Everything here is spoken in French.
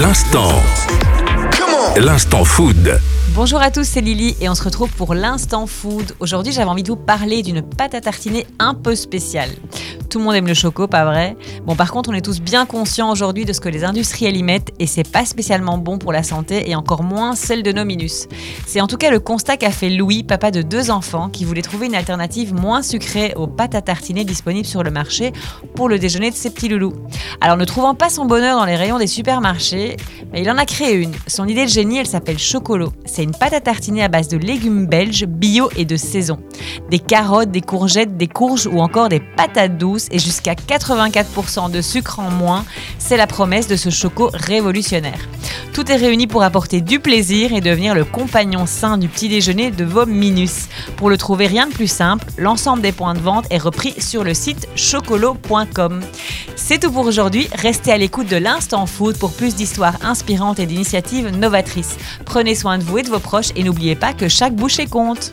L'instant. L'instant food. Bonjour à tous, c'est Lily et on se retrouve pour l'instant food. Aujourd'hui, j'avais envie de vous parler d'une pâte à tartiner un peu spéciale. Tout le monde aime le choco, pas vrai Bon, par contre, on est tous bien conscients aujourd'hui de ce que les industriels y mettent et c'est pas spécialement bon pour la santé et encore moins celle de nos minus. C'est en tout cas le constat qu'a fait Louis, papa de deux enfants, qui voulait trouver une alternative moins sucrée aux pâtes à tartiner disponibles sur le marché pour le déjeuner de ses petits loulous. Alors, ne trouvant pas son bonheur dans les rayons des supermarchés, il en a créé une. Son idée de génie, elle s'appelle Chocolo. C'est une pâte à tartiner à base de légumes belges, bio et de saison. Des carottes, des courgettes, des courges ou encore des patates douces et jusqu'à 84% de sucre en moins. C'est la promesse de ce choco révolutionnaire. Tout est réuni pour apporter du plaisir et devenir le compagnon sain du petit déjeuner de vos minus. Pour le trouver rien de plus simple, l'ensemble des points de vente est repris sur le site chocolo.com. C'est tout pour aujourd'hui. Restez à l'écoute de l'Instant Food pour plus d'histoires inspirantes et d'initiatives novatrices. Prenez soin de vous et de vos proches et n'oubliez pas que chaque bouchée compte.